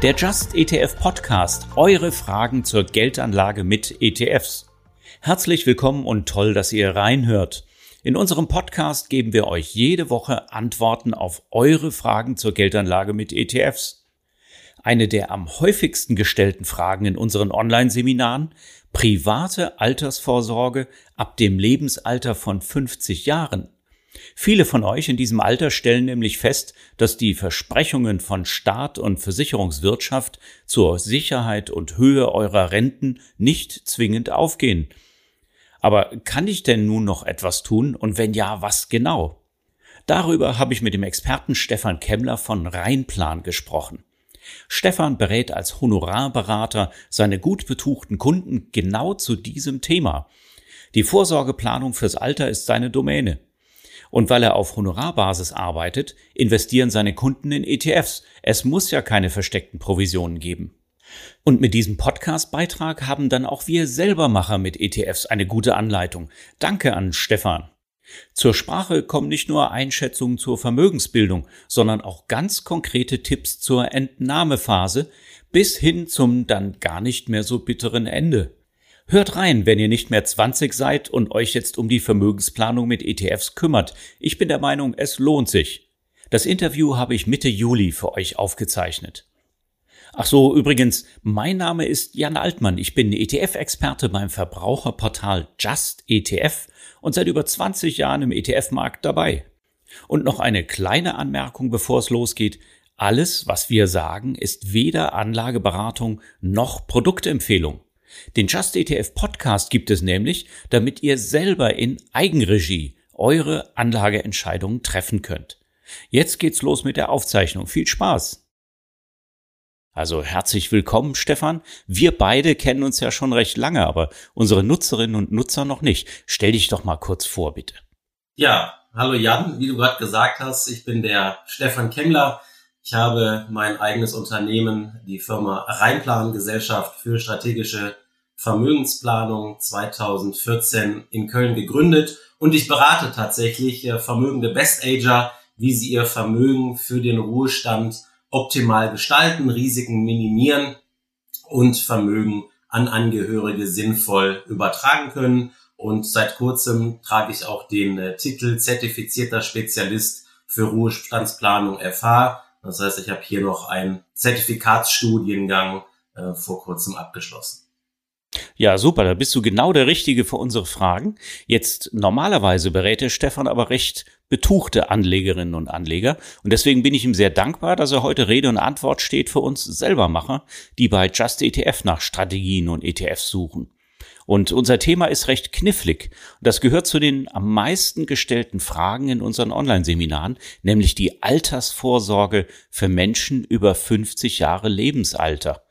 Der Just ETF Podcast. Eure Fragen zur Geldanlage mit ETFs. Herzlich willkommen und toll, dass ihr reinhört. In unserem Podcast geben wir euch jede Woche Antworten auf eure Fragen zur Geldanlage mit ETFs. Eine der am häufigsten gestellten Fragen in unseren Online-Seminaren, private Altersvorsorge ab dem Lebensalter von 50 Jahren. Viele von euch in diesem Alter stellen nämlich fest, dass die Versprechungen von Staat und Versicherungswirtschaft zur Sicherheit und Höhe eurer Renten nicht zwingend aufgehen. Aber kann ich denn nun noch etwas tun und wenn ja, was genau? Darüber habe ich mit dem Experten Stefan Kemmler von Rheinplan gesprochen. Stefan berät als Honorarberater seine gut betuchten Kunden genau zu diesem Thema. Die Vorsorgeplanung fürs Alter ist seine Domäne. Und weil er auf Honorarbasis arbeitet, investieren seine Kunden in ETFs. Es muss ja keine versteckten Provisionen geben. Und mit diesem Podcast-Beitrag haben dann auch wir Selbermacher mit ETFs eine gute Anleitung. Danke an Stefan. Zur Sprache kommen nicht nur Einschätzungen zur Vermögensbildung, sondern auch ganz konkrete Tipps zur Entnahmephase bis hin zum dann gar nicht mehr so bitteren Ende. Hört rein, wenn ihr nicht mehr 20 seid und euch jetzt um die Vermögensplanung mit ETFs kümmert. Ich bin der Meinung, es lohnt sich. Das Interview habe ich Mitte Juli für euch aufgezeichnet. Ach so, übrigens, mein Name ist Jan Altmann. Ich bin ETF-Experte beim Verbraucherportal Just ETF und seit über 20 Jahren im ETF-Markt dabei. Und noch eine kleine Anmerkung, bevor es losgeht. Alles, was wir sagen, ist weder Anlageberatung noch Produktempfehlung. Den Just ETF Podcast gibt es nämlich, damit ihr selber in Eigenregie eure Anlageentscheidungen treffen könnt. Jetzt geht's los mit der Aufzeichnung. Viel Spaß! Also herzlich willkommen, Stefan. Wir beide kennen uns ja schon recht lange, aber unsere Nutzerinnen und Nutzer noch nicht. Stell dich doch mal kurz vor, bitte. Ja, hallo Jan. Wie du gerade gesagt hast, ich bin der Stefan Kemmler. Ich habe mein eigenes Unternehmen, die Firma Rheinplan Gesellschaft für strategische Vermögensplanung 2014 in Köln gegründet und ich berate tatsächlich äh, vermögende Best-Ager, wie sie ihr Vermögen für den Ruhestand optimal gestalten, Risiken minimieren und Vermögen an Angehörige sinnvoll übertragen können. Und seit kurzem trage ich auch den äh, Titel zertifizierter Spezialist für Ruhestandsplanung FH. Das heißt, ich habe hier noch einen Zertifikatsstudiengang äh, vor kurzem abgeschlossen. Ja, super, da bist du genau der Richtige für unsere Fragen. Jetzt normalerweise berät der Stefan aber recht betuchte Anlegerinnen und Anleger. Und deswegen bin ich ihm sehr dankbar, dass er heute Rede und Antwort steht für uns Selbermacher, die bei Just ETF nach Strategien und ETFs suchen. Und unser Thema ist recht knifflig. Das gehört zu den am meisten gestellten Fragen in unseren Online-Seminaren, nämlich die Altersvorsorge für Menschen über 50 Jahre Lebensalter.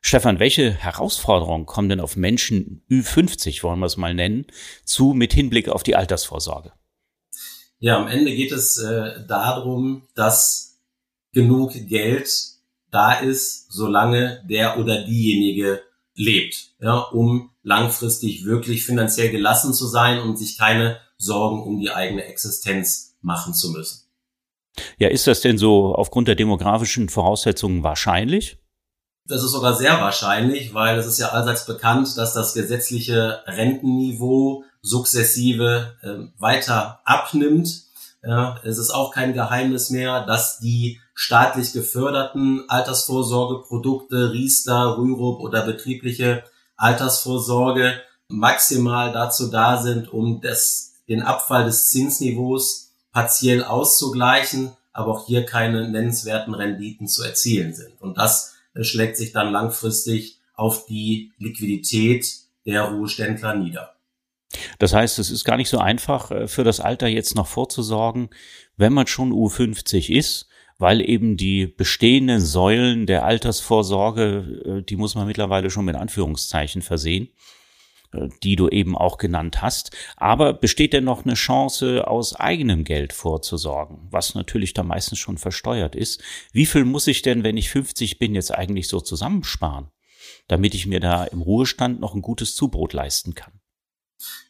Stefan, welche Herausforderungen kommen denn auf Menschen Ü50, wollen wir es mal nennen, zu mit Hinblick auf die Altersvorsorge? Ja, am Ende geht es äh, darum, dass genug Geld da ist, solange der oder diejenige lebt, ja, um langfristig wirklich finanziell gelassen zu sein und sich keine Sorgen um die eigene Existenz machen zu müssen. Ja, ist das denn so aufgrund der demografischen Voraussetzungen wahrscheinlich? Das ist sogar sehr wahrscheinlich, weil es ist ja allseits bekannt, dass das gesetzliche Rentenniveau sukzessive äh, weiter abnimmt. Ja, es ist auch kein Geheimnis mehr, dass die staatlich geförderten Altersvorsorgeprodukte, Riester, Rürup oder betriebliche Altersvorsorge maximal dazu da sind, um das, den Abfall des Zinsniveaus partiell auszugleichen, aber auch hier keine nennenswerten Renditen zu erzielen sind. Und das schlägt sich dann langfristig auf die Liquidität der Ruheständler nieder. Das heißt, es ist gar nicht so einfach äh, für das Alter jetzt noch vorzusorgen, wenn man schon U50 ist, weil eben die bestehenden Säulen der Altersvorsorge, äh, die muss man mittlerweile schon mit Anführungszeichen versehen, äh, die du eben auch genannt hast. Aber besteht denn noch eine Chance, aus eigenem Geld vorzusorgen, was natürlich da meistens schon versteuert ist? Wie viel muss ich denn, wenn ich 50 bin, jetzt eigentlich so zusammensparen, damit ich mir da im Ruhestand noch ein gutes Zubrot leisten kann?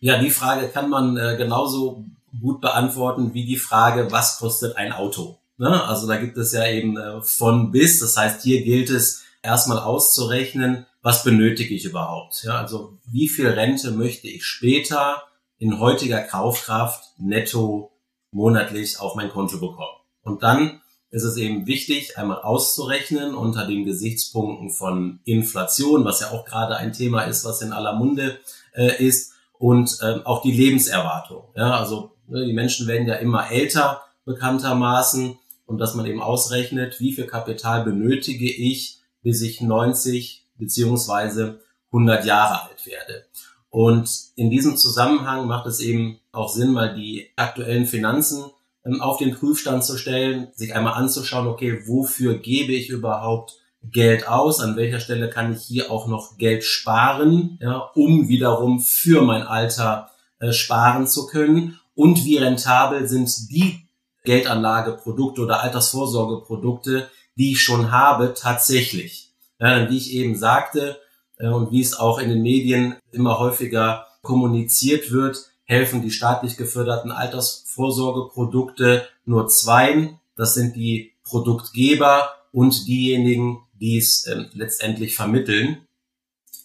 Ja, die Frage kann man äh, genauso gut beantworten wie die Frage, was kostet ein Auto? Ne? Also da gibt es ja eben äh, von bis. Das heißt, hier gilt es, erstmal auszurechnen, was benötige ich überhaupt? Ja, also wie viel Rente möchte ich später in heutiger Kaufkraft netto monatlich auf mein Konto bekommen? Und dann ist es eben wichtig, einmal auszurechnen unter den Gesichtspunkten von Inflation, was ja auch gerade ein Thema ist, was in aller Munde äh, ist, und ähm, auch die Lebenserwartung. Ja, also ne, die Menschen werden ja immer älter bekanntermaßen und dass man eben ausrechnet, wie viel Kapital benötige ich, bis ich 90 beziehungsweise 100 Jahre alt werde. Und in diesem Zusammenhang macht es eben auch Sinn, mal die aktuellen Finanzen ähm, auf den Prüfstand zu stellen, sich einmal anzuschauen, okay, wofür gebe ich überhaupt Geld aus, an welcher Stelle kann ich hier auch noch Geld sparen, ja, um wiederum für mein Alter äh, sparen zu können und wie rentabel sind die Geldanlageprodukte oder Altersvorsorgeprodukte, die ich schon habe, tatsächlich. Ja, wie ich eben sagte äh, und wie es auch in den Medien immer häufiger kommuniziert wird, helfen die staatlich geförderten Altersvorsorgeprodukte nur zweien. Das sind die Produktgeber und diejenigen, die es äh, letztendlich vermitteln.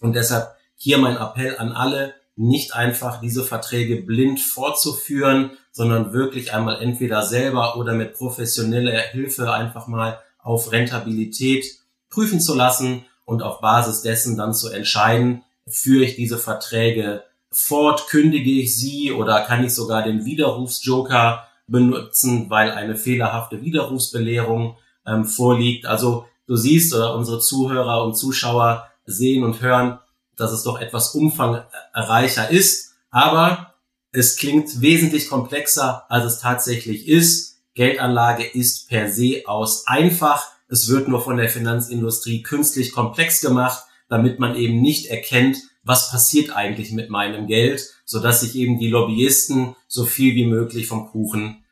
Und deshalb hier mein Appell an alle, nicht einfach diese Verträge blind fortzuführen, sondern wirklich einmal entweder selber oder mit professioneller Hilfe einfach mal auf Rentabilität prüfen zu lassen und auf Basis dessen dann zu entscheiden, führe ich diese Verträge fort, kündige ich sie oder kann ich sogar den Widerrufsjoker benutzen, weil eine fehlerhafte Widerrufsbelehrung ähm, vorliegt. Also du siehst oder unsere Zuhörer und Zuschauer sehen und hören, dass es doch etwas umfangreicher ist, aber es klingt wesentlich komplexer, als es tatsächlich ist. Geldanlage ist per se aus einfach. Es wird nur von der Finanzindustrie künstlich komplex gemacht, damit man eben nicht erkennt, was passiert eigentlich mit meinem Geld, so dass sich eben die Lobbyisten so viel wie möglich vom Kuchen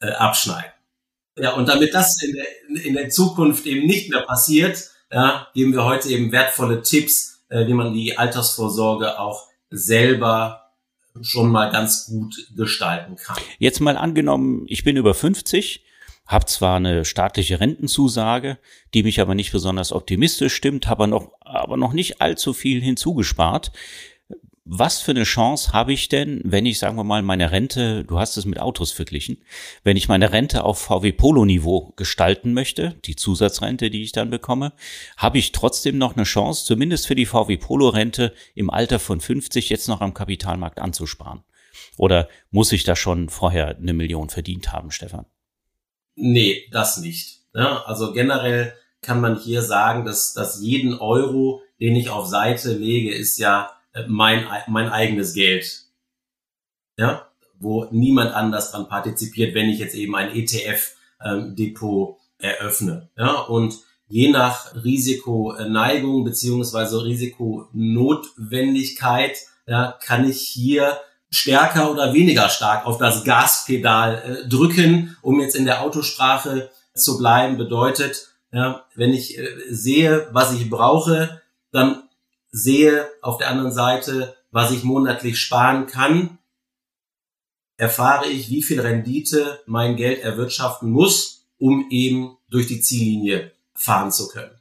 äh, abschneiden. Ja, und damit das in der, in der Zukunft eben nicht mehr passiert, ja, geben wir heute eben wertvolle Tipps, äh, wie man die Altersvorsorge auch selber schon mal ganz gut gestalten kann. Jetzt mal angenommen, ich bin über 50, habe zwar eine staatliche Rentenzusage, die mich aber nicht besonders optimistisch stimmt, habe noch, aber noch nicht allzu viel hinzugespart. Was für eine Chance habe ich denn, wenn ich, sagen wir mal, meine Rente, du hast es mit Autos verglichen, wenn ich meine Rente auf VW Polo Niveau gestalten möchte, die Zusatzrente, die ich dann bekomme, habe ich trotzdem noch eine Chance, zumindest für die VW Polo Rente im Alter von 50 jetzt noch am Kapitalmarkt anzusparen? Oder muss ich da schon vorher eine Million verdient haben, Stefan? Nee, das nicht. Ja, also generell kann man hier sagen, dass, dass jeden Euro, den ich auf Seite lege, ist ja mein, mein eigenes Geld. Ja, wo niemand anders dran partizipiert, wenn ich jetzt eben ein ETF-Depot ähm, eröffne. Ja, und je nach Risikoneigung beziehungsweise Risikonotwendigkeit ja, kann ich hier stärker oder weniger stark auf das Gaspedal äh, drücken, um jetzt in der Autosprache zu bleiben, bedeutet, ja, wenn ich äh, sehe, was ich brauche, dann sehe auf der anderen Seite, was ich monatlich sparen kann, erfahre ich, wie viel Rendite mein Geld erwirtschaften muss, um eben durch die Ziellinie fahren zu können.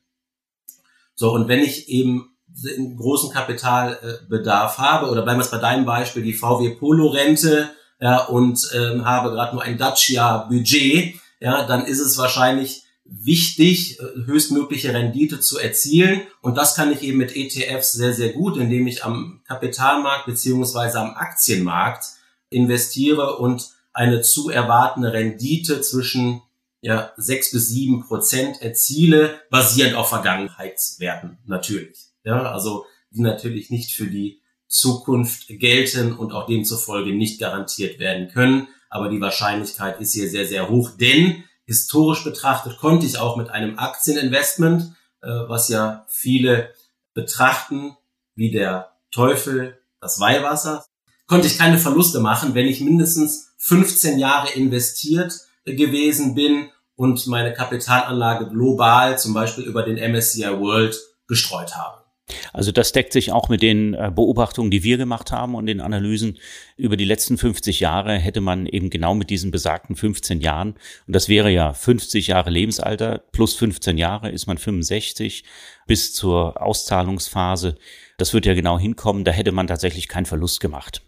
So, und wenn ich eben einen großen Kapitalbedarf habe, oder bleiben wir es bei deinem Beispiel, die VW Polo Rente, ja, und ähm, habe gerade nur ein Dacia Budget, ja, dann ist es wahrscheinlich wichtig, äh, höchstmögliche Rendite zu erzielen. Und das kann ich eben mit ETFs sehr, sehr gut, indem ich am Kapitalmarkt beziehungsweise am Aktienmarkt investiere und eine zu erwartende Rendite zwischen ja, sechs bis sieben Prozent erziele, basierend auf Vergangenheitswerten natürlich. Ja, also die natürlich nicht für die Zukunft gelten und auch demzufolge nicht garantiert werden können. Aber die Wahrscheinlichkeit ist hier sehr, sehr hoch, denn historisch betrachtet konnte ich auch mit einem Aktieninvestment, äh, was ja viele betrachten wie der Teufel das Weihwasser, konnte ich keine Verluste machen, wenn ich mindestens 15 Jahre investiert gewesen bin und meine Kapitalanlage global zum Beispiel über den MSCI World gestreut habe. Also das deckt sich auch mit den äh, Beobachtungen, die wir gemacht haben und den Analysen. Über die letzten 50 Jahre hätte man eben genau mit diesen besagten 15 Jahren, und das wäre ja 50 Jahre Lebensalter, plus 15 Jahre ist man 65 bis zur Auszahlungsphase. Das wird ja genau hinkommen, da hätte man tatsächlich keinen Verlust gemacht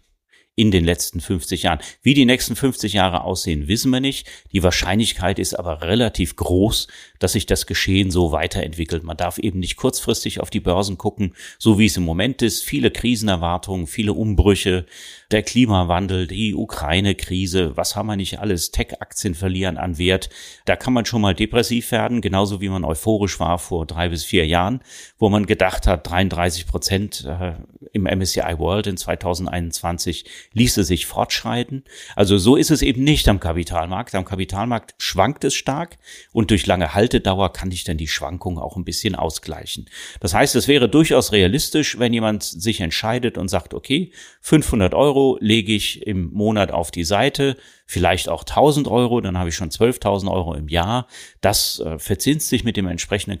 in den letzten 50 Jahren. Wie die nächsten 50 Jahre aussehen, wissen wir nicht. Die Wahrscheinlichkeit ist aber relativ groß, dass sich das Geschehen so weiterentwickelt. Man darf eben nicht kurzfristig auf die Börsen gucken, so wie es im Moment ist. Viele Krisenerwartungen, viele Umbrüche, der Klimawandel, die Ukraine-Krise, was haben wir nicht alles? Tech-Aktien verlieren an Wert. Da kann man schon mal depressiv werden, genauso wie man euphorisch war vor drei bis vier Jahren, wo man gedacht hat, 33 Prozent äh, im MSCI World in 2021 ließe sich fortschreiten. Also so ist es eben nicht am Kapitalmarkt. Am Kapitalmarkt schwankt es stark und durch lange Haltedauer kann ich dann die Schwankung auch ein bisschen ausgleichen. Das heißt, es wäre durchaus realistisch, wenn jemand sich entscheidet und sagt, okay, 500 Euro lege ich im Monat auf die Seite, vielleicht auch 1000 Euro, dann habe ich schon 12.000 Euro im Jahr. Das äh, verzinst sich mit dem entsprechenden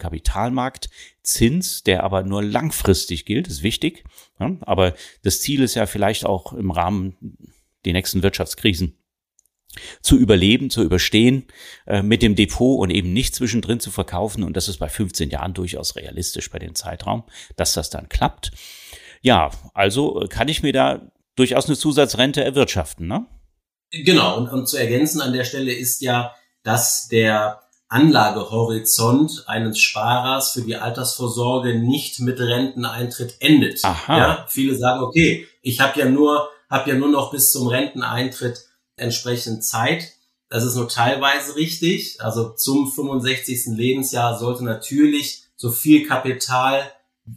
Kapitalmarktzins, der aber nur langfristig gilt, ist wichtig. Ja, aber das Ziel ist ja vielleicht auch im Rahmen die nächsten Wirtschaftskrisen zu überleben, zu überstehen, äh, mit dem Depot und eben nicht zwischendrin zu verkaufen. Und das ist bei 15 Jahren durchaus realistisch bei dem Zeitraum, dass das dann klappt. Ja, also kann ich mir da durchaus eine Zusatzrente erwirtschaften, ne? Genau, und, und zu ergänzen an der Stelle ist ja, dass der Anlagehorizont eines Sparers für die Altersvorsorge nicht mit Renteneintritt endet. Aha. Ja, viele sagen, okay, ich habe ja nur habe ja nur noch bis zum Renteneintritt entsprechend Zeit. Das ist nur teilweise richtig. Also zum 65. Lebensjahr sollte natürlich so viel Kapital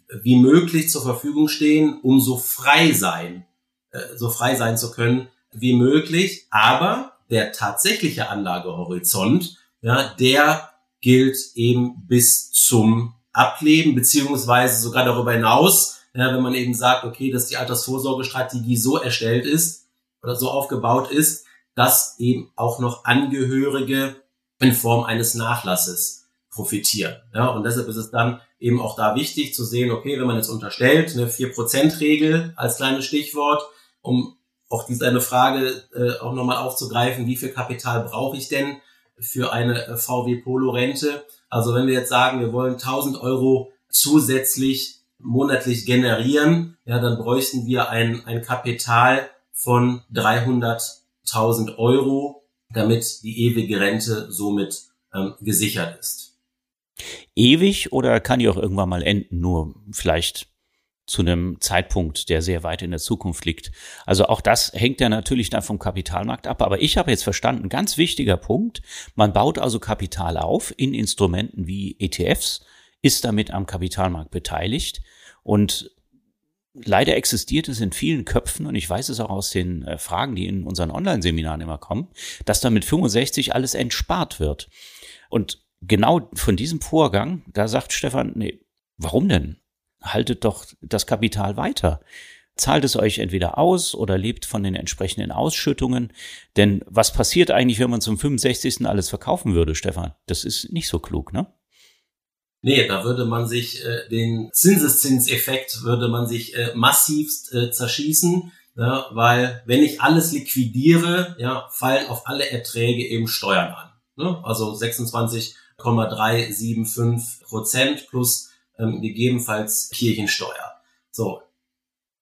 wie möglich zur Verfügung stehen, um so frei sein, äh, so frei sein zu können wie möglich. Aber der tatsächliche Anlagehorizont, ja, der gilt eben bis zum Ableben, beziehungsweise sogar darüber hinaus, ja, wenn man eben sagt, okay, dass die Altersvorsorgestrategie so erstellt ist oder so aufgebaut ist, dass eben auch noch Angehörige in Form eines Nachlasses profitieren. Ja, und deshalb ist es dann eben auch da wichtig zu sehen, okay, wenn man jetzt unterstellt, eine 4%-Regel als kleines Stichwort, um auch diese eine Frage äh, auch nochmal aufzugreifen, wie viel Kapital brauche ich denn für eine äh, VW Polo Rente? Also wenn wir jetzt sagen, wir wollen 1000 Euro zusätzlich monatlich generieren, ja, dann bräuchten wir ein, ein Kapital von 300.000 Euro, damit die ewige Rente somit ähm, gesichert ist. Ewig oder kann die auch irgendwann mal enden? Nur vielleicht zu einem Zeitpunkt, der sehr weit in der Zukunft liegt. Also auch das hängt ja natürlich dann vom Kapitalmarkt ab. Aber ich habe jetzt verstanden, ganz wichtiger Punkt, man baut also Kapital auf in Instrumenten wie ETFs, ist damit am Kapitalmarkt beteiligt und leider existiert es in vielen Köpfen, und ich weiß es auch aus den äh, Fragen, die in unseren Online-Seminaren immer kommen, dass da mit 65 alles entspart wird. Und genau von diesem Vorgang, da sagt Stefan, nee, warum denn? Haltet doch das Kapital weiter. Zahlt es euch entweder aus oder lebt von den entsprechenden Ausschüttungen. Denn was passiert eigentlich, wenn man zum 65. alles verkaufen würde, Stefan? Das ist nicht so klug, ne? Nee, da würde man sich äh, den Zinseszinseffekt würde man sich äh, massivst äh, zerschießen, ja, weil wenn ich alles liquidiere, ja, fallen auf alle Erträge eben Steuern an. Ne? Also 26,375 Prozent plus ähm, gegebenenfalls Kirchensteuer. So.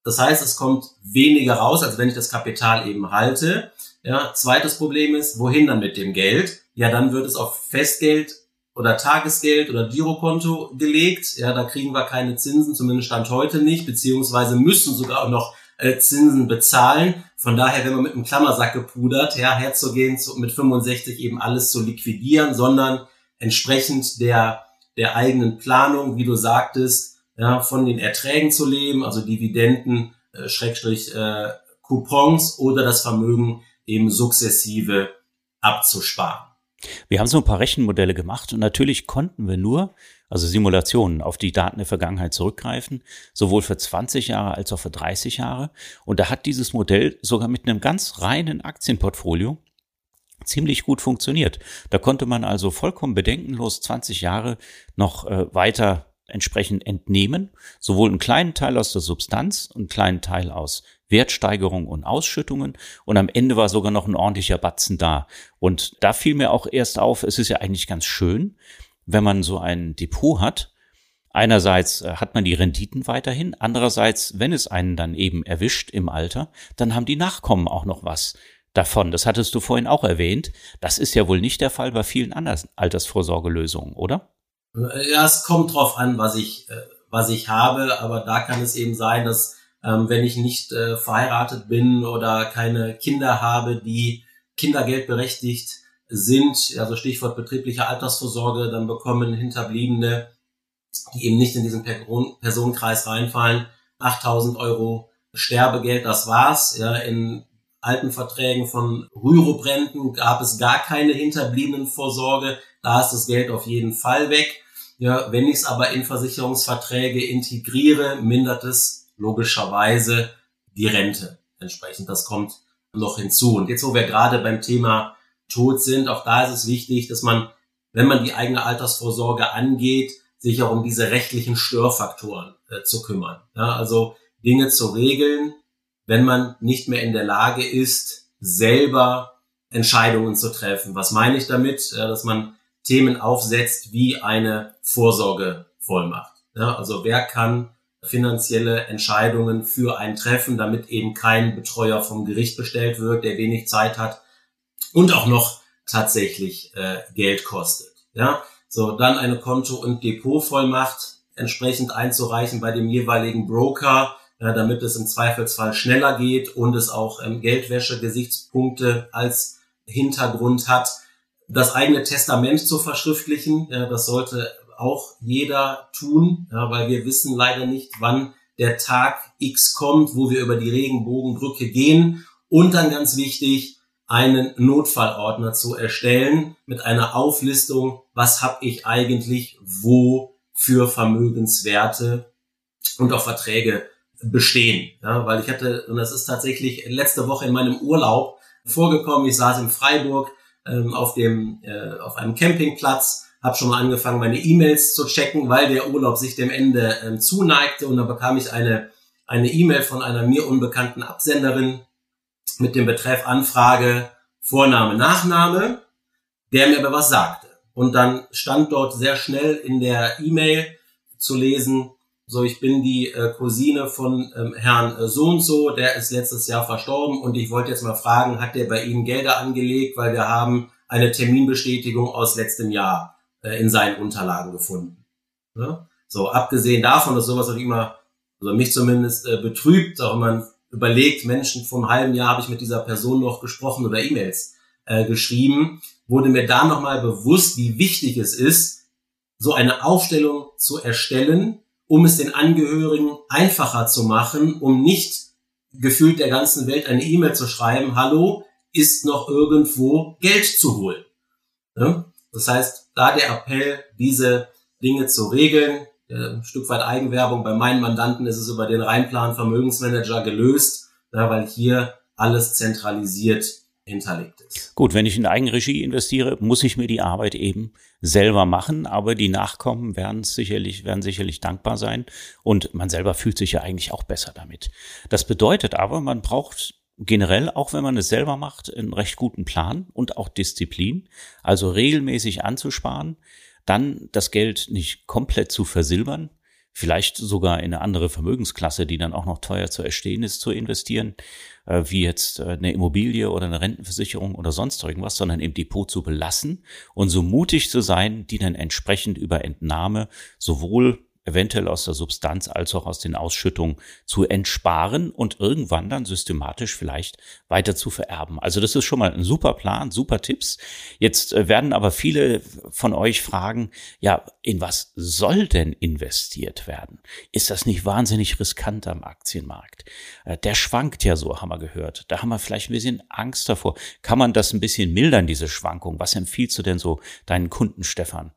Das heißt, es kommt weniger raus, als wenn ich das Kapital eben halte. Ja, zweites Problem ist, wohin dann mit dem Geld? Ja, dann wird es auf Festgeld oder Tagesgeld oder Girokonto gelegt. Ja, da kriegen wir keine Zinsen, zumindest Stand heute nicht, beziehungsweise müssen sogar noch äh, Zinsen bezahlen. Von daher, wenn man mit einem Klammersack gepudert, ja, herzugehen, zu, mit 65 eben alles zu liquidieren, sondern entsprechend der der eigenen Planung, wie du sagtest, ja, von den Erträgen zu leben, also Dividenden, äh, Schrägstrich äh, Coupons oder das Vermögen eben sukzessive abzusparen. Wir haben so ein paar Rechenmodelle gemacht und natürlich konnten wir nur, also Simulationen, auf die Daten der Vergangenheit zurückgreifen, sowohl für 20 Jahre als auch für 30 Jahre. Und da hat dieses Modell sogar mit einem ganz reinen Aktienportfolio ziemlich gut funktioniert. Da konnte man also vollkommen bedenkenlos 20 Jahre noch äh, weiter entsprechend entnehmen, sowohl einen kleinen Teil aus der Substanz, einen kleinen Teil aus Wertsteigerung und Ausschüttungen und am Ende war sogar noch ein ordentlicher Batzen da. Und da fiel mir auch erst auf, es ist ja eigentlich ganz schön, wenn man so ein Depot hat. Einerseits äh, hat man die Renditen weiterhin, andererseits, wenn es einen dann eben erwischt im Alter, dann haben die Nachkommen auch noch was davon. Das hattest du vorhin auch erwähnt. Das ist ja wohl nicht der Fall bei vielen anderen Altersvorsorgelösungen, oder? Ja, es kommt drauf an, was ich, äh, was ich habe, aber da kann es eben sein, dass ähm, wenn ich nicht äh, verheiratet bin oder keine Kinder habe, die Kindergeld berechtigt sind, also Stichwort betriebliche Altersvorsorge, dann bekommen Hinterbliebene, die eben nicht in diesen Personenkreis reinfallen, 8000 Euro Sterbegeld, das war's. Ja, in alten Verträgen von Rürup-Renten gab es gar keine Hinterbliebenenvorsorge. Da ist das Geld auf jeden Fall weg. Ja, wenn ich es aber in Versicherungsverträge integriere, mindert es logischerweise die Rente entsprechend. Das kommt noch hinzu. Und jetzt, wo wir gerade beim Thema Tod sind, auch da ist es wichtig, dass man, wenn man die eigene Altersvorsorge angeht, sich auch um diese rechtlichen Störfaktoren äh, zu kümmern. Ja, also Dinge zu regeln, wenn man nicht mehr in der Lage ist, selber Entscheidungen zu treffen. Was meine ich damit? Ja, dass man Themen aufsetzt wie eine Vorsorgevollmacht. Ja, also wer kann finanzielle Entscheidungen für ein treffen, damit eben kein Betreuer vom Gericht bestellt wird, der wenig Zeit hat und auch noch tatsächlich äh, Geld kostet. Ja, so dann eine Konto- und Depotvollmacht entsprechend einzureichen bei dem jeweiligen Broker, damit es im Zweifelsfall schneller geht und es auch ähm, Geldwäsche-Gesichtspunkte als Hintergrund hat. Das eigene Testament zu verschriftlichen, ja, das sollte auch jeder tun, weil wir wissen leider nicht, wann der Tag X kommt, wo wir über die Regenbogenbrücke gehen. Und dann ganz wichtig, einen Notfallordner zu erstellen mit einer Auflistung, was habe ich eigentlich wo für Vermögenswerte und auch Verträge bestehen. Ja, weil ich hatte, und das ist tatsächlich letzte Woche in meinem Urlaub vorgekommen, ich saß in Freiburg ähm, auf, dem, äh, auf einem Campingplatz, habe schon mal angefangen, meine E-Mails zu checken, weil der Urlaub sich dem Ende ähm, zuneigte und dann bekam ich eine eine E-Mail von einer mir unbekannten Absenderin mit dem Betreff Anfrage Vorname, Nachname, der mir aber was sagte. Und dann stand dort sehr schnell in der E-Mail zu lesen, so, ich bin die äh, Cousine von ähm, Herrn äh, so und so, der ist letztes Jahr verstorben und ich wollte jetzt mal fragen, hat der bei Ihnen Gelder angelegt, weil wir haben eine Terminbestätigung aus letztem Jahr äh, in seinen Unterlagen gefunden. Ja? So, abgesehen davon, dass sowas auch immer, also mich zumindest äh, betrübt, auch wenn man überlegt, Menschen einem halben Jahr habe ich mit dieser Person noch gesprochen oder E-Mails äh, geschrieben, wurde mir da nochmal bewusst, wie wichtig es ist, so eine Aufstellung zu erstellen, um es den Angehörigen einfacher zu machen, um nicht gefühlt der ganzen Welt eine E-Mail zu schreiben, hallo, ist noch irgendwo Geld zu holen. Ja? Das heißt, da der Appell, diese Dinge zu regeln, ein Stück weit Eigenwerbung, bei meinen Mandanten ist es über den Reinplan Vermögensmanager gelöst, ja, weil hier alles zentralisiert hinterlegt ist. Gut, wenn ich in Eigenregie investiere, muss ich mir die Arbeit eben selber machen, aber die Nachkommen werden sicherlich, werden sicherlich dankbar sein und man selber fühlt sich ja eigentlich auch besser damit. Das bedeutet aber, man braucht generell, auch wenn man es selber macht, einen recht guten Plan und auch Disziplin, also regelmäßig anzusparen, dann das Geld nicht komplett zu versilbern, vielleicht sogar in eine andere Vermögensklasse, die dann auch noch teuer zu erstehen ist, zu investieren, äh, wie jetzt äh, eine Immobilie oder eine Rentenversicherung oder sonst irgendwas, sondern im Depot zu belassen und so mutig zu sein, die dann entsprechend über Entnahme sowohl eventuell aus der Substanz als auch aus den Ausschüttungen zu entsparen und irgendwann dann systematisch vielleicht weiter zu vererben. Also das ist schon mal ein super Plan, super Tipps. Jetzt äh, werden aber viele von euch fragen, ja, in was soll denn investiert werden? Ist das nicht wahnsinnig riskant am Aktienmarkt? Äh, der schwankt ja so, haben wir gehört. Da haben wir vielleicht ein bisschen Angst davor. Kann man das ein bisschen mildern, diese Schwankung? Was empfiehlst du denn so deinen Kunden, Stefan?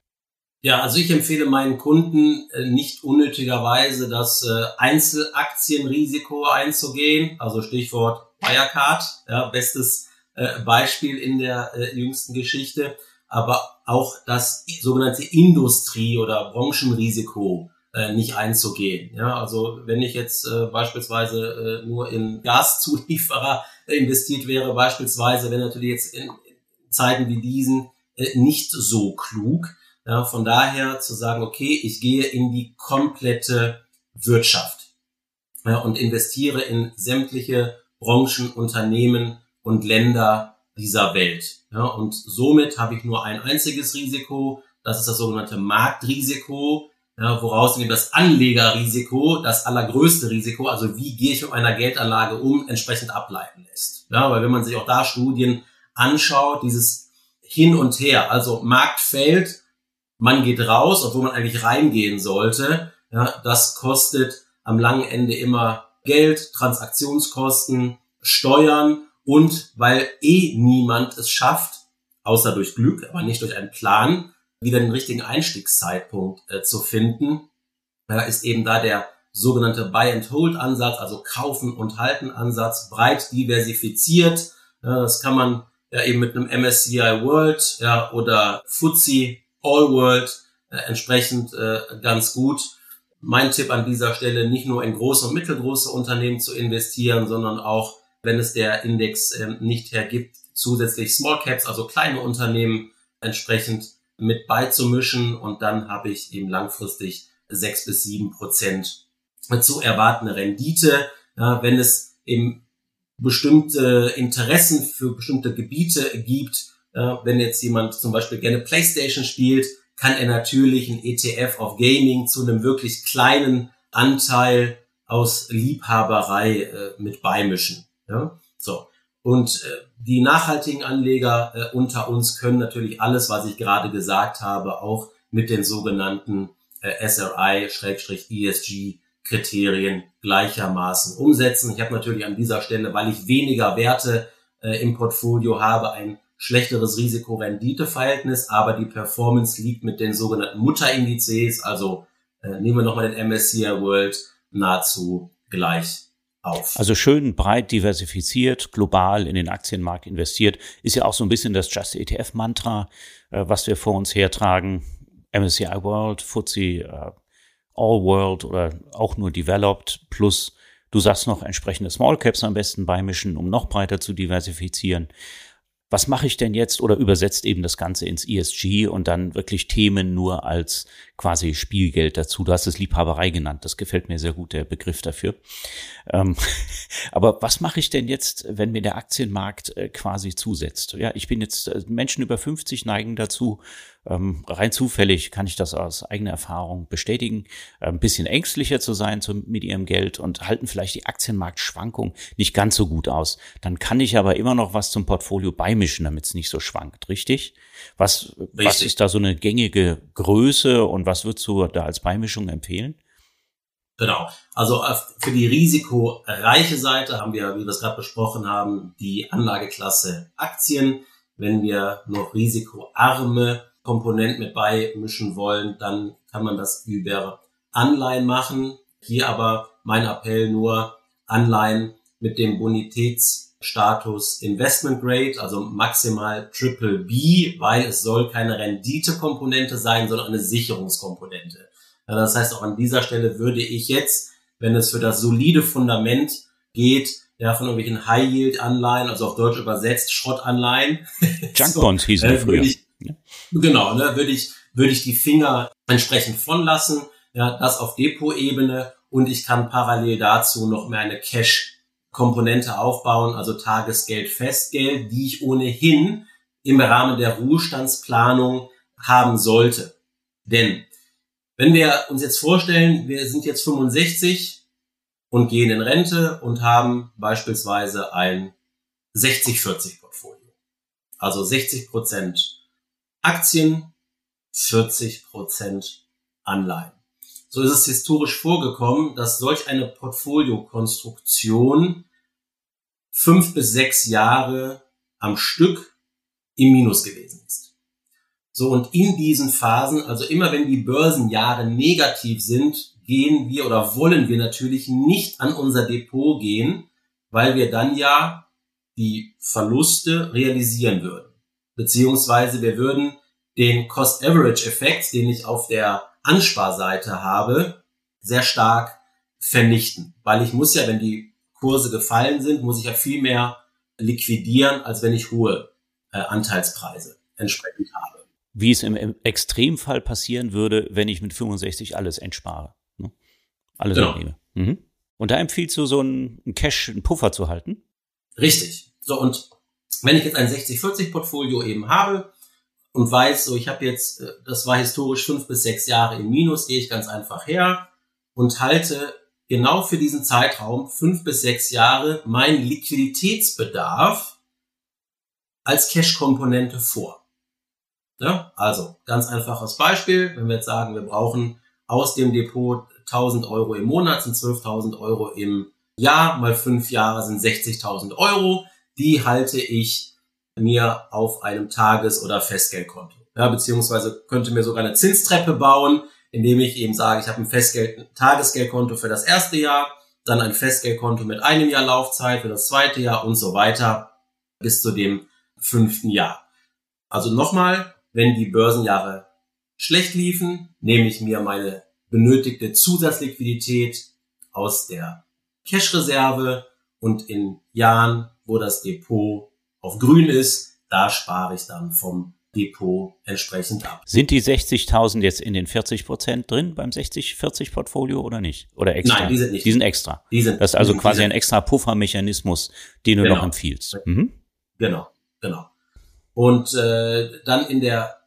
Ja, also ich empfehle meinen Kunden äh, nicht unnötigerweise das äh, Einzelaktienrisiko einzugehen, also Stichwort Wirecard, ja, bestes äh, Beispiel in der jüngsten Geschichte, aber auch das sogenannte Industrie- oder Branchenrisiko nicht einzugehen. Ja, also wenn ich jetzt beispielsweise nur in Gaszulieferer investiert wäre, beispielsweise, wäre natürlich jetzt in Zeiten wie diesen nicht so klug. Ja, von daher zu sagen, okay, ich gehe in die komplette Wirtschaft ja, und investiere in sämtliche Branchen, Unternehmen und Länder dieser Welt. Ja, und somit habe ich nur ein einziges Risiko, das ist das sogenannte Marktrisiko, ja, woraus eben das Anlegerrisiko, das allergrößte Risiko, also wie gehe ich mit meiner Geldanlage um, entsprechend ableiten lässt. Ja, weil wenn man sich auch da Studien anschaut, dieses Hin und Her, also Markt fällt, man geht raus, obwohl man eigentlich reingehen sollte, ja, das kostet am langen Ende immer Geld, Transaktionskosten, Steuern und weil eh niemand es schafft, außer durch Glück, aber nicht durch einen Plan, wieder den richtigen Einstiegszeitpunkt äh, zu finden, da ist eben da der sogenannte Buy-and-Hold-Ansatz, also Kaufen- und Halten-Ansatz, breit diversifiziert. Ja, das kann man ja eben mit einem MSCI World ja, oder FTSE All World äh, entsprechend äh, ganz gut. Mein Tipp an dieser Stelle, nicht nur in große und mittelgroße Unternehmen zu investieren, sondern auch, wenn es der Index äh, nicht hergibt, zusätzlich Small Caps, also kleine Unternehmen entsprechend mit beizumischen und dann habe ich eben langfristig sechs bis sieben Prozent zu erwartende Rendite. Ja, wenn es eben bestimmte Interessen für bestimmte Gebiete gibt, wenn jetzt jemand zum Beispiel gerne PlayStation spielt, kann er natürlich ein ETF auf Gaming zu einem wirklich kleinen Anteil aus Liebhaberei äh, mit beimischen. Ja? So. Und äh, die nachhaltigen Anleger äh, unter uns können natürlich alles, was ich gerade gesagt habe, auch mit den sogenannten äh, SRI-ESG-Kriterien gleichermaßen umsetzen. Ich habe natürlich an dieser Stelle, weil ich weniger Werte äh, im Portfolio habe, ein schlechteres Risiko-Rendite-Verhältnis, aber die Performance liegt mit den sogenannten Mutterindizes, also äh, nehmen wir nochmal den MSCI World, nahezu gleich auf. Also schön breit diversifiziert, global in den Aktienmarkt investiert, ist ja auch so ein bisschen das Just ETF Mantra, äh, was wir vor uns hertragen. MSCI World, FTSE äh, All World oder auch nur Developed plus du sagst noch entsprechende Small Caps am besten beimischen, um noch breiter zu diversifizieren was mache ich denn jetzt? Oder übersetzt eben das Ganze ins ESG und dann wirklich Themen nur als quasi Spielgeld dazu. Du hast es Liebhaberei genannt. Das gefällt mir sehr gut, der Begriff dafür. Ähm, aber was mache ich denn jetzt, wenn mir der Aktienmarkt äh, quasi zusetzt? Ja, ich bin jetzt, äh, Menschen über 50 neigen dazu, ähm, rein zufällig kann ich das aus eigener Erfahrung bestätigen, äh, ein bisschen ängstlicher zu sein zu, mit ihrem Geld und halten vielleicht die Aktienmarktschwankung nicht ganz so gut aus. Dann kann ich aber immer noch was zum Portfolio beimischen, damit es nicht so schwankt, richtig? Was, richtig. was ist da so eine gängige Größe und was würdest du da als Beimischung empfehlen? Genau. Also äh, für die risikoreiche Seite haben wir, wie wir es gerade besprochen haben, die Anlageklasse Aktien. Wenn wir noch risikoarme Komponenten mit beimischen wollen, dann kann man das über Anleihen machen. Hier aber mein Appell nur Anleihen mit dem Bonitätsstatus Investment Grade, also maximal Triple B, weil es soll keine Renditekomponente sein, sondern eine Sicherungskomponente. Das heißt, auch an dieser Stelle würde ich jetzt, wenn es für das solide Fundament geht, ja, von irgendwelchen High-Yield-Anleihen, also auf Deutsch übersetzt Schrottanleihen. Junkbonds so, hießen die äh, früher. Ich, Genau, ne, würde ich, würde ich die Finger entsprechend von lassen, ja, das auf Depot-Ebene und ich kann parallel dazu noch mehr eine Cash-Komponente aufbauen, also Tagesgeld, Festgeld, die ich ohnehin im Rahmen der Ruhestandsplanung haben sollte. Denn wenn wir uns jetzt vorstellen, wir sind jetzt 65 und gehen in Rente und haben beispielsweise ein 60-40 Portfolio. Also 60 Prozent Aktien, 40% Anleihen. So ist es historisch vorgekommen, dass solch eine Portfoliokonstruktion fünf bis sechs Jahre am Stück im Minus gewesen ist. So, und in diesen Phasen, also immer wenn die Börsenjahre negativ sind, gehen wir oder wollen wir natürlich nicht an unser Depot gehen, weil wir dann ja die Verluste realisieren würden beziehungsweise wir würden den Cost-Average-Effekt, den ich auf der Ansparseite habe, sehr stark vernichten. Weil ich muss ja, wenn die Kurse gefallen sind, muss ich ja viel mehr liquidieren, als wenn ich hohe äh, Anteilspreise entsprechend habe. Wie es im, im, Extremfall passieren würde, wenn ich mit 65 alles entspare. Ne? Alles genau. entnehme. Mhm. Und da empfiehlst du so einen Cash, einen Puffer zu halten? Richtig. So, und wenn ich jetzt ein 60-40-Portfolio eben habe und weiß, so ich habe jetzt, äh, das war historisch fünf bis sechs Jahre im Minus, gehe ich ganz einfach her und halte genau für diesen Zeitraum fünf bis sechs Jahre mein Liquiditätsbedarf als Cash-Komponente vor. Ja, also ganz einfaches Beispiel, wenn wir jetzt sagen, wir brauchen aus dem Depot 1000 Euro im Monat, sind 12.000 Euro im Jahr, mal fünf Jahre sind 60.000 Euro, die halte ich mir auf einem Tages- oder Festgeldkonto. Ja, beziehungsweise könnte mir sogar eine Zinstreppe bauen, indem ich eben sage, ich habe ein Festgeld, Tagesgeldkonto für das erste Jahr, dann ein Festgeldkonto mit einem Jahr Laufzeit für das zweite Jahr und so weiter bis zu dem fünften Jahr. Also nochmal, wenn die Börsenjahre schlecht liefen, nehme ich mir meine benötigte Zusatzliquidität aus der Cash-Reserve und in Jahren, wo das Depot auf grün ist, da spare ich dann vom Depot entsprechend ab. Sind die 60.000 jetzt in den 40 Prozent drin beim 60-40-Portfolio oder nicht? Oder extra? Nein, die sind nicht. Die sind extra. Die sind, das ist also quasi ein extra Puffermechanismus, den du genau. noch empfiehlst. Mhm. Genau, genau. Und äh, dann in der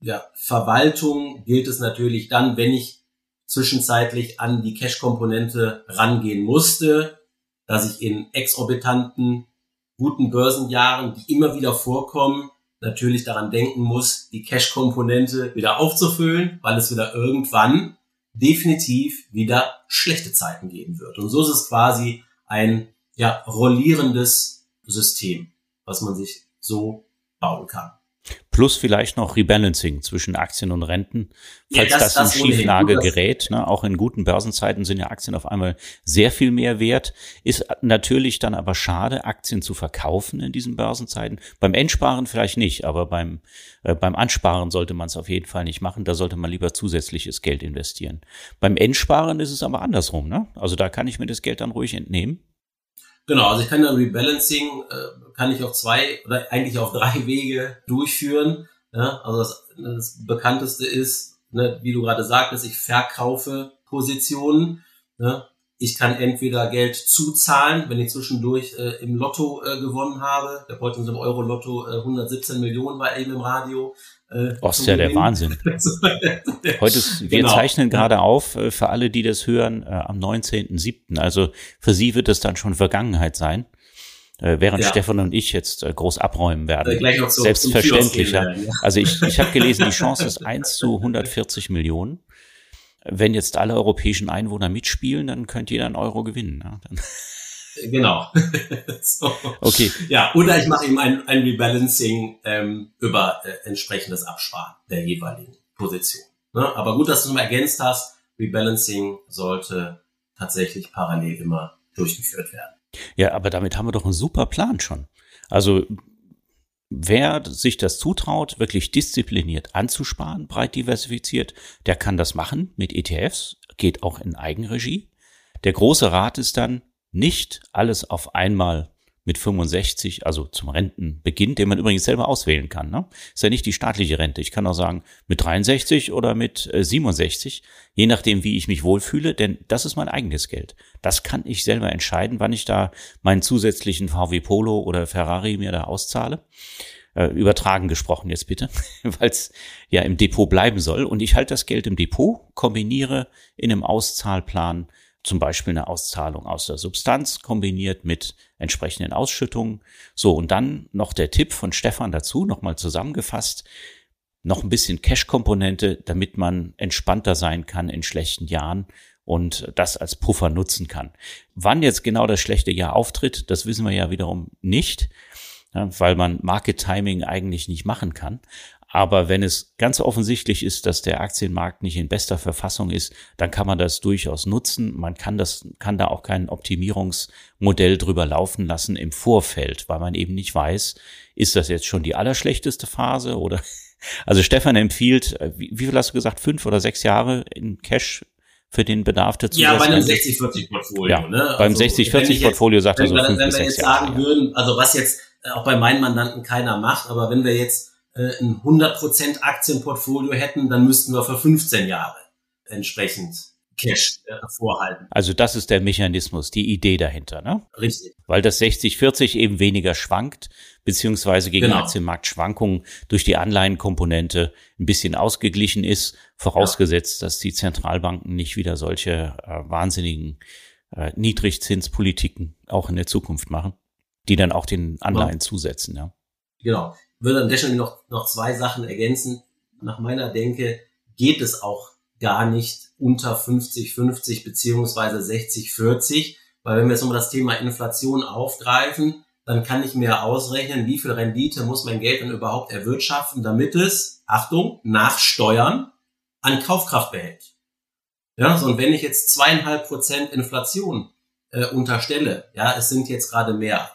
ja, Verwaltung gilt es natürlich dann, wenn ich zwischenzeitlich an die Cash-Komponente rangehen musste, dass ich in exorbitanten, guten Börsenjahren, die immer wieder vorkommen, natürlich daran denken muss, die Cash-Komponente wieder aufzufüllen, weil es wieder irgendwann definitiv wieder schlechte Zeiten geben wird. Und so ist es quasi ein ja, rollierendes System, was man sich so bauen kann. Plus vielleicht noch Rebalancing zwischen Aktien und Renten, falls ja, das, das, in Schieflage gerät. Ne? Auch in guten Börsenzeiten sind ja Aktien auf einmal sehr viel mehr wert. Ist natürlich dann aber schade, Aktien zu verkaufen in diesen Börsenzeiten. Beim Endsparen vielleicht nicht, aber beim, äh, beim Ansparen sollte man es auf jeden Fall nicht machen. Da sollte man lieber zusätzliches Geld investieren. Beim Endsparen ist es aber andersrum. Ne? Also da kann ich mir das Geld dann ruhig entnehmen Genau, also ich kann dann Rebalancing, äh, kann ich auf zwei oder eigentlich auf drei Wege durchführen. Ja, also das, das bekannteste ist, ne, wie du gerade sagtest, ich verkaufe Positionen. Ne? Ich kann entweder Geld zuzahlen, wenn ich zwischendurch äh, im Lotto äh, gewonnen habe. Der so einem Euro-Lotto äh, 117 Millionen war eben im Radio. Äh, oh, ist ja der Wahnsinn. Heute ist, wir genau. zeichnen gerade auf, äh, für alle, die das hören, äh, am 19.07. Also für Sie wird es dann schon Vergangenheit sein. Äh, während ja. Stefan und ich jetzt äh, groß abräumen werden. Äh, so Selbstverständlich. Ja. Werden, ja. Also ich, ich habe gelesen, die Chance ist 1 zu 140 Millionen. Wenn jetzt alle europäischen Einwohner mitspielen, dann könnte jeder einen Euro gewinnen. Ja? Genau. so. Okay. Ja, oder ich mache eben ein, ein Rebalancing ähm, über äh, entsprechendes Absparen der jeweiligen Position. Ne? Aber gut, dass du mal ergänzt hast, Rebalancing sollte tatsächlich parallel immer durchgeführt werden. Ja, aber damit haben wir doch einen super Plan schon. Also wer sich das zutraut, wirklich diszipliniert anzusparen, breit diversifiziert, der kann das machen mit ETFs, geht auch in Eigenregie. Der große Rat ist dann, nicht alles auf einmal mit 65, also zum Rentenbeginn, den man übrigens selber auswählen kann. Ne? Ist ja nicht die staatliche Rente. Ich kann auch sagen, mit 63 oder mit äh, 67, je nachdem, wie ich mich wohlfühle, denn das ist mein eigenes Geld. Das kann ich selber entscheiden, wann ich da meinen zusätzlichen VW Polo oder Ferrari mir da auszahle. Äh, übertragen gesprochen jetzt bitte, weil es ja im Depot bleiben soll. Und ich halte das Geld im Depot, kombiniere in einem Auszahlplan zum Beispiel eine Auszahlung aus der Substanz kombiniert mit entsprechenden Ausschüttungen. So, und dann noch der Tipp von Stefan dazu, nochmal zusammengefasst, noch ein bisschen Cash-Komponente, damit man entspannter sein kann in schlechten Jahren und das als Puffer nutzen kann. Wann jetzt genau das schlechte Jahr auftritt, das wissen wir ja wiederum nicht, weil man Market Timing eigentlich nicht machen kann. Aber wenn es ganz offensichtlich ist, dass der Aktienmarkt nicht in bester Verfassung ist, dann kann man das durchaus nutzen. Man kann das, kann da auch kein Optimierungsmodell drüber laufen lassen im Vorfeld, weil man eben nicht weiß, ist das jetzt schon die allerschlechteste Phase oder, also Stefan empfiehlt, wie, wie viel hast du gesagt, fünf oder sechs Jahre in Cash für den Bedarf der Ja, bei einem 60-40-Portfolio. Ja, ne? Beim also, 60-40-Portfolio sagt er so Wenn, wenn wir jetzt Jahre, sagen würden, also was jetzt äh, auch bei meinen Mandanten keiner macht, aber wenn wir jetzt äh, ein 100% Aktienportfolio hätten, dann müssten wir für 15 Jahre entsprechend Cash äh, vorhalten. Also das ist der Mechanismus, die Idee dahinter, ne? Richtig. Weil das 60-40 eben weniger schwankt, beziehungsweise gegen genau. Aktienmarktschwankungen durch die Anleihenkomponente ein bisschen ausgeglichen ist, vorausgesetzt, ja. dass die Zentralbanken nicht wieder solche äh, wahnsinnigen äh, Niedrigzinspolitiken auch in der Zukunft machen, die dann auch den Anleihen ja. zusetzen, ja. Genau. Würde an der Stelle noch, noch zwei Sachen ergänzen. Nach meiner Denke geht es auch gar nicht unter 50, 50 beziehungsweise 60, 40. Weil wenn wir jetzt nochmal das Thema Inflation aufgreifen, dann kann ich mir ausrechnen, wie viel Rendite muss mein Geld denn überhaupt erwirtschaften, damit es, Achtung, nach Steuern an Kaufkraft behält. Ja, so und wenn ich jetzt zweieinhalb Prozent Inflation äh, unterstelle, ja, es sind jetzt gerade mehr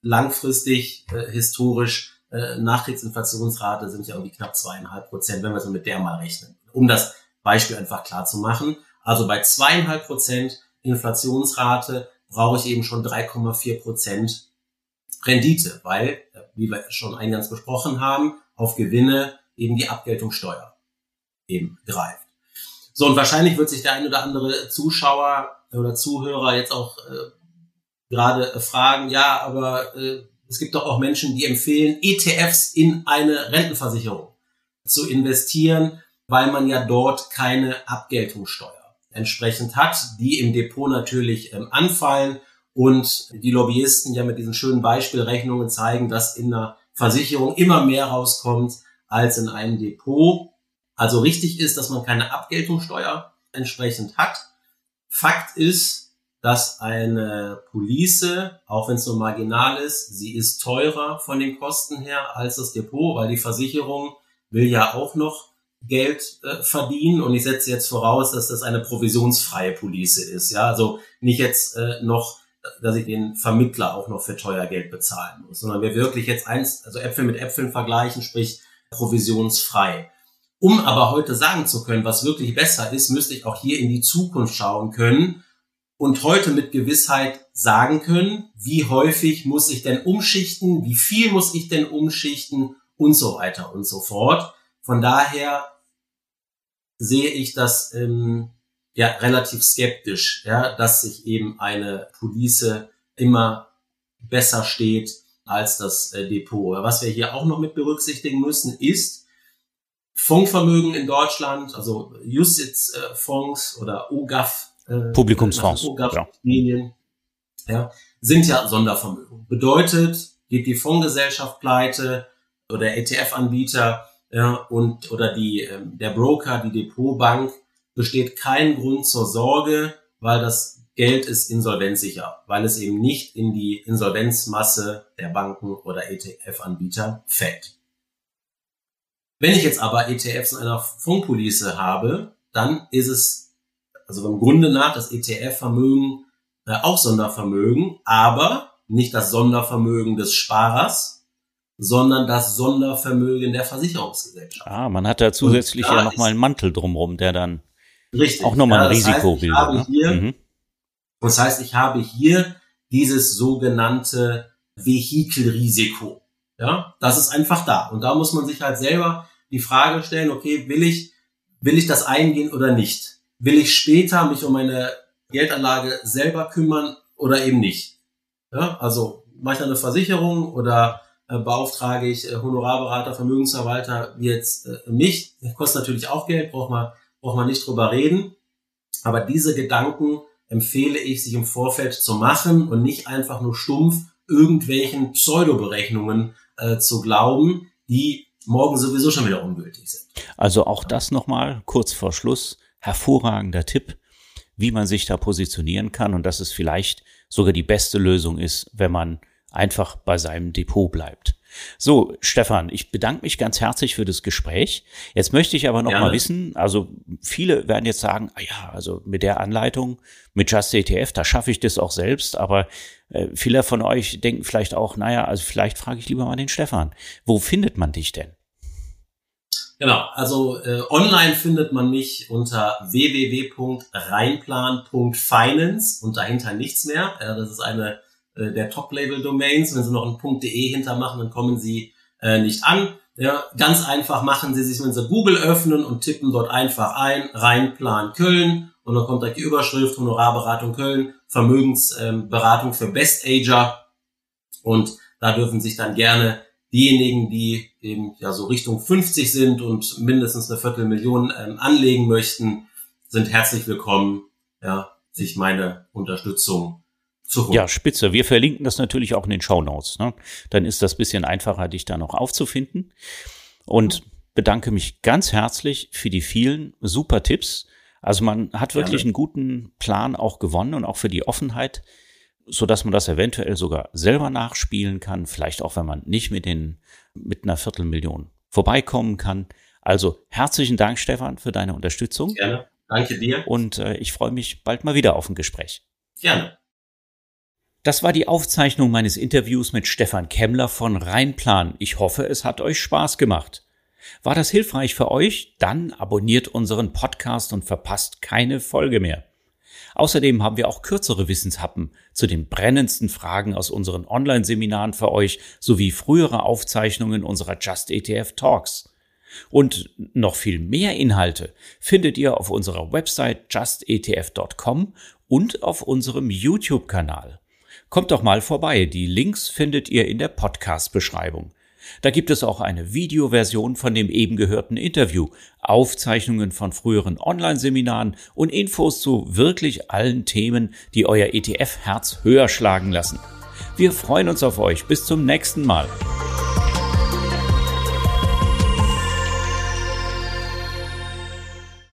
langfristig, äh, historisch, äh, Nachkriegsinflationsrate sind ja irgendwie knapp zweieinhalb Prozent, wenn wir so mit der mal rechnen. Um das Beispiel einfach klar zu machen. Also bei zweieinhalb Prozent Inflationsrate brauche ich eben schon 3,4 Prozent Rendite, weil, wie wir schon eingangs besprochen haben, auf Gewinne eben die Abgeltungssteuer eben greift. So, und wahrscheinlich wird sich der ein oder andere Zuschauer oder Zuhörer jetzt auch äh, gerade fragen, ja, aber äh, es gibt doch auch Menschen, die empfehlen, ETFs in eine Rentenversicherung zu investieren weil man ja dort keine Abgeltungssteuer entsprechend hat, die im Depot natürlich ähm, anfallen und die Lobbyisten ja mit diesen schönen Beispielrechnungen zeigen, dass in einer Versicherung immer mehr rauskommt als in einem Depot. Also richtig ist, dass man keine Abgeltungssteuer entsprechend hat. Fakt ist, dass eine Police, auch wenn es nur marginal ist, sie ist teurer von den Kosten her als das Depot, weil die Versicherung will ja auch noch Geld äh, verdienen und ich setze jetzt voraus, dass das eine provisionsfreie Police ist. Ja, also nicht jetzt äh, noch, dass ich den Vermittler auch noch für teuer Geld bezahlen muss, sondern wir wirklich jetzt eins, also Äpfel mit Äpfeln vergleichen, sprich provisionsfrei. Um aber heute sagen zu können, was wirklich besser ist, müsste ich auch hier in die Zukunft schauen können und heute mit Gewissheit sagen können, wie häufig muss ich denn umschichten, wie viel muss ich denn umschichten und so weiter und so fort. Von daher sehe ich das ähm, ja relativ skeptisch, ja, dass sich eben eine Police immer besser steht als das äh, Depot. Was wir hier auch noch mit berücksichtigen müssen, ist Fondsvermögen in Deutschland, also Justizfonds oder OGAF, äh, Publikumsfonds, ja. ja, sind ja Sondervermögen. Bedeutet, geht die Fondsgesellschaft pleite oder ETF-Anbieter, ja, und oder die ähm, der Broker, die Depotbank besteht kein Grund zur Sorge, weil das Geld ist insolvenzsicher, weil es eben nicht in die Insolvenzmasse der Banken oder ETF-Anbieter fällt. Wenn ich jetzt aber ETFs in einer Fondspolice habe, dann ist es also im Grunde nach das ETF-Vermögen äh, auch Sondervermögen, aber nicht das Sondervermögen des Sparers, sondern das Sondervermögen der Versicherungsgesellschaft. Ah, man hat da zusätzlich ja nochmal einen Mantel drumherum, der dann richtig, auch nochmal ja, ein Risiko heißt, bildet. Ne? Hier, mhm. Das heißt, ich habe hier dieses sogenannte Vehikelrisiko. Ja, das ist einfach da. Und da muss man sich halt selber die Frage stellen, okay, will ich, will ich das eingehen oder nicht? Will ich später mich um meine Geldanlage selber kümmern oder eben nicht? Ja, also mache ich eine Versicherung oder äh, beauftrage ich äh, Honorarberater, Vermögensverwalter wie jetzt äh, mich. Das kostet natürlich auch Geld, braucht man, braucht man nicht drüber reden. Aber diese Gedanken empfehle ich, sich im Vorfeld zu machen und nicht einfach nur stumpf irgendwelchen Pseudo-Berechnungen äh, zu glauben, die morgen sowieso schon wieder ungültig sind. Also auch das nochmal kurz vor Schluss. Hervorragender Tipp, wie man sich da positionieren kann und dass es vielleicht sogar die beste Lösung ist, wenn man einfach bei seinem Depot bleibt. So, Stefan, ich bedanke mich ganz herzlich für das Gespräch. Jetzt möchte ich aber noch Gerne. mal wissen, also viele werden jetzt sagen, ah ja, also mit der Anleitung, mit Just ETF, da schaffe ich das auch selbst, aber äh, viele von euch denken vielleicht auch, naja, also vielleicht frage ich lieber mal den Stefan. Wo findet man dich denn? Genau, also äh, online findet man mich unter www.reinplan.finance und dahinter nichts mehr. Äh, das ist eine äh, der Top-Level-Domains. Wenn Sie noch ein .de hintermachen, dann kommen Sie äh, nicht an. Ja, ganz einfach machen Sie sich, wenn Sie Google öffnen und tippen dort einfach ein, Rheinplan Köln und dann kommt da die Überschrift Honorarberatung Köln, Vermögensberatung ähm, für Best-Ager und da dürfen sich dann gerne diejenigen, die eben ja so Richtung 50 sind und mindestens eine Viertelmillion ähm, anlegen möchten, sind herzlich willkommen, ja, sich meine Unterstützung zu holen. Ja, spitze. Wir verlinken das natürlich auch in den Show Notes. Ne? Dann ist das bisschen einfacher, dich da noch aufzufinden. Und bedanke mich ganz herzlich für die vielen super Tipps. Also man hat wirklich Gerne. einen guten Plan auch gewonnen und auch für die Offenheit, so dass man das eventuell sogar selber nachspielen kann, vielleicht auch wenn man nicht mit den mit einer Viertelmillion vorbeikommen kann. Also herzlichen Dank, Stefan, für deine Unterstützung. Gerne. Danke dir. Und äh, ich freue mich bald mal wieder auf ein Gespräch. Gerne. Das war die Aufzeichnung meines Interviews mit Stefan Kemmler von Rheinplan. Ich hoffe, es hat euch Spaß gemacht. War das hilfreich für euch? Dann abonniert unseren Podcast und verpasst keine Folge mehr. Außerdem haben wir auch kürzere Wissenshappen zu den brennendsten Fragen aus unseren Online-Seminaren für euch sowie frühere Aufzeichnungen unserer Just ETF Talks. Und noch viel mehr Inhalte findet ihr auf unserer Website justetf.com und auf unserem YouTube-Kanal. Kommt doch mal vorbei, die Links findet ihr in der Podcast-Beschreibung. Da gibt es auch eine Videoversion von dem eben gehörten Interview, Aufzeichnungen von früheren Online-Seminaren und Infos zu wirklich allen Themen, die euer ETF-Herz höher schlagen lassen. Wir freuen uns auf euch. Bis zum nächsten Mal.